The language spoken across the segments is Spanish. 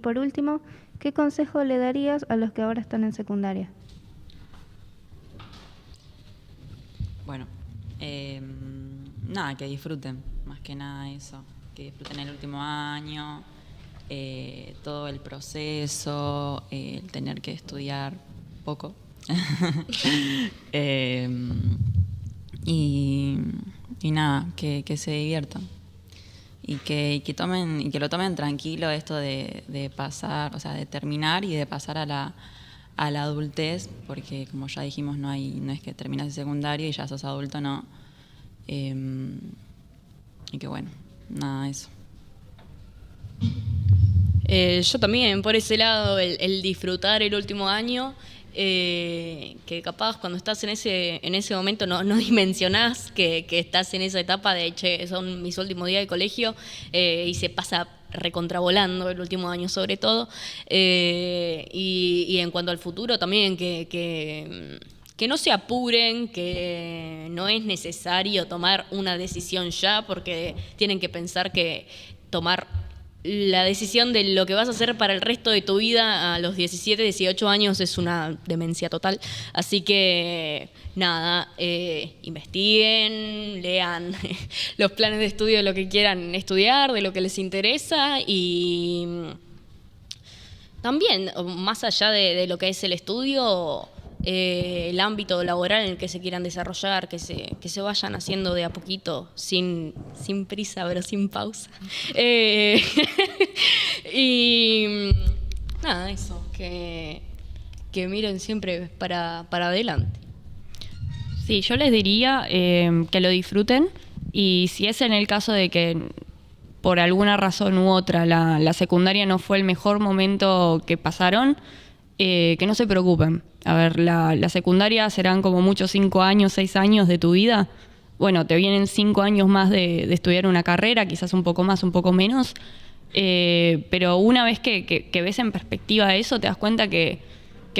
por último, ¿qué consejo le darías a los que ahora están en secundaria? Bueno, em, nada, que disfruten, más que nada eso, que disfruten el último año, eh, todo el proceso, el tener que estudiar poco. Em, y, nada, que, se diviertan. Y que, tomen, y que lo tomen tranquilo esto de, pasar, o sea, de terminar y de pasar a la, a la adultez, porque como ya dijimos, no hay, no es que terminas el secundario y ya sos adulto, no. Em, y que bueno, nada, eso. Eh, yo también, por ese lado, el, disfrutar el último año, eh, que capaz cuando estás en ese, en ese momento no, no dimensionás que, estás en esa etapa de, che, son mis últimos días de colegio eh, y se pasa recontravolando el último año sobre todo. Y, en cuanto al futuro también, que, que no se apuren, que no es necesario tomar una decisión ya, porque tienen que pensar que tomar la decisión de lo que vas a hacer para el resto de tu vida a los 17, 18 años es una demencia total. Así que nada, eh, investiguen, lean los planes de estudio de lo que quieran estudiar, de lo que les interesa y también, más allá de lo que es el estudio, eh, el ámbito laboral en el que se quieran desarrollar, que se, que se vayan haciendo de a poquito, sin, sin prisa, pero sin pausa. Eh, y nada, eso, que, que miren siempre para, para adelante. Sí, yo les diría eh, que lo disfruten y si es en el caso de que por alguna razón u otra la, la secundaria no fue el mejor momento que pasaron, que no se preocupen a ver, la, secundaria serán como muchos cinco años, seis años de tu vida. Bueno, te vienen cinco años más de, estudiar una carrera, quizás un poco más, un poco menos. Eh, pero una vez que, ves en perspectiva eso, te das cuenta que,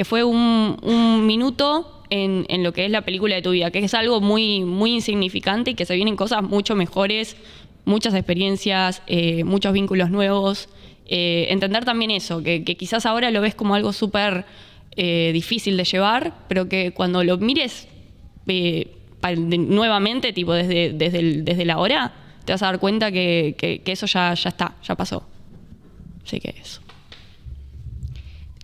fue un, minuto en, lo que es la película de tu vida, que es algo muy, muy insignificante y que se vienen cosas mucho mejores, muchas experiencias, eh, muchos vínculos nuevos. Eh, entender también eso, que, quizás ahora lo ves como algo súper eh, difícil de llevar, pero que cuando lo mires eh, nuevamente, tipo desde, desde, desde la hora, te vas a dar cuenta que, eso ya, ya está, ya pasó. Así que eso.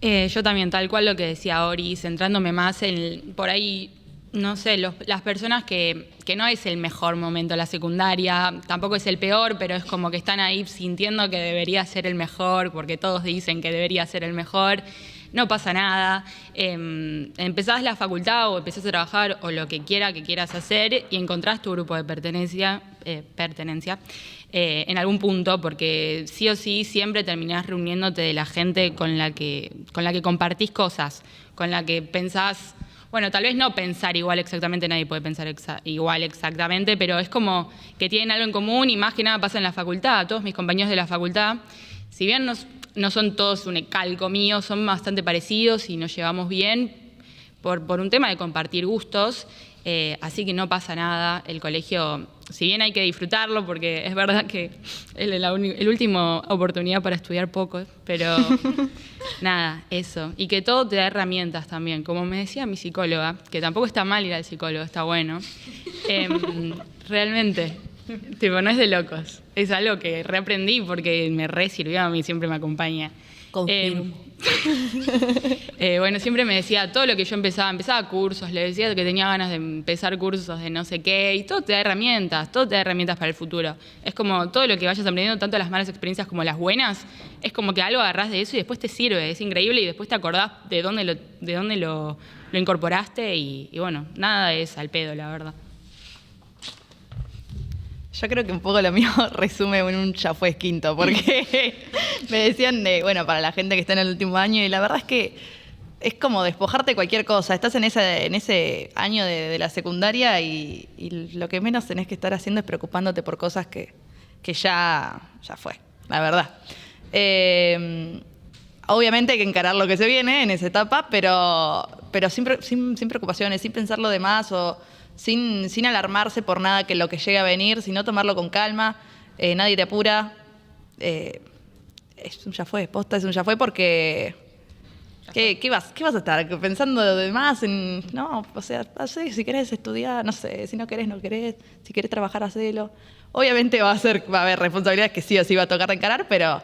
Yo también, tal cual lo que decía Ori, centrándome más en por ahí, no sé, las personas que, que, no es el mejor momento la secundaria, tampoco es el peor, pero es como que están ahí sintiendo que debería ser el mejor, porque todos dicen que debería ser el mejor no pasa nada. Em, empezás la facultad o empezás a trabajar o lo que quiera que quieras hacer y encontrás tu grupo de pertenencia, eh, pertenencia eh, en algún punto, porque sí o sí siempre terminás reuniéndote de la gente con la que, con la que compartís cosas, con la que pensás. Bueno, tal vez no pensar igual exactamente, nadie puede pensar igual exactamente, pero es como que tienen algo en común y más que nada pasa en la facultad. Todos mis compañeros de la facultad, si bien no son todos un calco mío, son bastante parecidos y nos llevamos bien por, por un tema de compartir gustos, eh, así que no pasa nada. El colegio, si bien hay que disfrutarlo, porque es verdad que es la, última oportunidad para estudiar poco, pero nada, eso. Y que todo te da herramientas también. Como me decía mi psicóloga, que tampoco está mal ir al psicólogo, está bueno. Em, realmente, tipo, no es de locos. Es algo que reaprendí porque me re sirvió a mí, siempre me acompaña. Eh, eh, bueno, siempre me decía todo lo que yo empezaba, empezaba cursos, le decía que tenía ganas de empezar cursos de no sé qué, y todo te da herramientas, todo te da herramientas para el futuro. Es como todo lo que vayas aprendiendo, tanto las malas experiencias como las buenas, es como que algo agarrás de eso y después te sirve, es increíble y después te acordás de dónde lo, de dónde lo, incorporaste y, y bueno, nada es al pedo, la verdad. Yo creo que un poco lo mío resume en un ya fue quinto, porque me decían de, bueno, para la gente que está en el último año, y la verdad es que es como despojarte cualquier cosa. Estás en ese, en ese año de, la secundaria y, lo que menos tenés que estar haciendo es preocupándote por cosas que, ya, ya fue, la verdad. Eh, obviamente hay que encarar lo que se viene en esa etapa, pero, pero sin preocupaciones, sin pensar lo demás o sin, sin alarmarse por nada que lo que llegue a venir, sino tomarlo con calma, eh, nadie te apura. Eh, es un ya fue, posta es un ya fue porque... ¿Qué, qué vas, ¿Qué vas a estar pensando de más? En, no, o sea, si querés estudiar, no sé, si no querés, no querés, si querés trabajar, hacelo. Obviamente va a, ser, va a haber responsabilidades que sí o sí va a tocar encarar, pero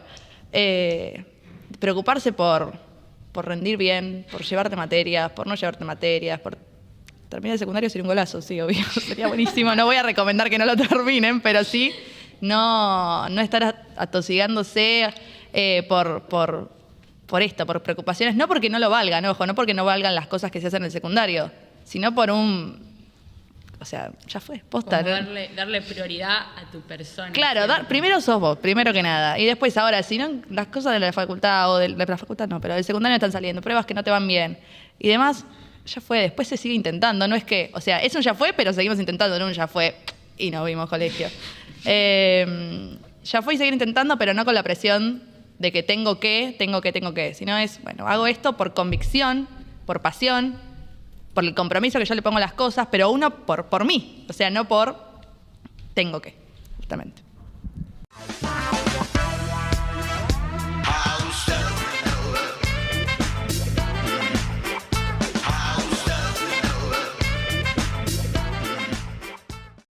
eh, preocuparse por, por rendir bien, por llevarte materias, por no llevarte materias, por terminar el secundario sería un golazo, sí, obvio, sería buenísimo. No voy a recomendar que no lo terminen, pero sí no, no estar at- atosigándose eh, por, por, por esto, por preocupaciones, no porque no lo valgan, ojo, no porque no valgan las cosas que se hacen en el secundario, sino por un... O sea, ya fue, posta. Darle, darle prioridad a tu persona. Claro, dar- primero sos vos, primero que nada. Y después ahora, si no, las cosas de la facultad o de, de la facultad no, pero del secundario están saliendo, pruebas que no te van bien. Y demás, ya fue, después se sigue intentando. No es que, o sea, es un ya fue, pero seguimos intentando, no un ya fue y no vimos colegio. Eh, ya fue y seguir intentando, pero no con la presión de que tengo que, tengo que, tengo que. Sino es, bueno, hago esto por convicción, por pasión, por el compromiso que yo le pongo a las cosas, pero uno por, por mí. O sea, no por tengo que, justamente.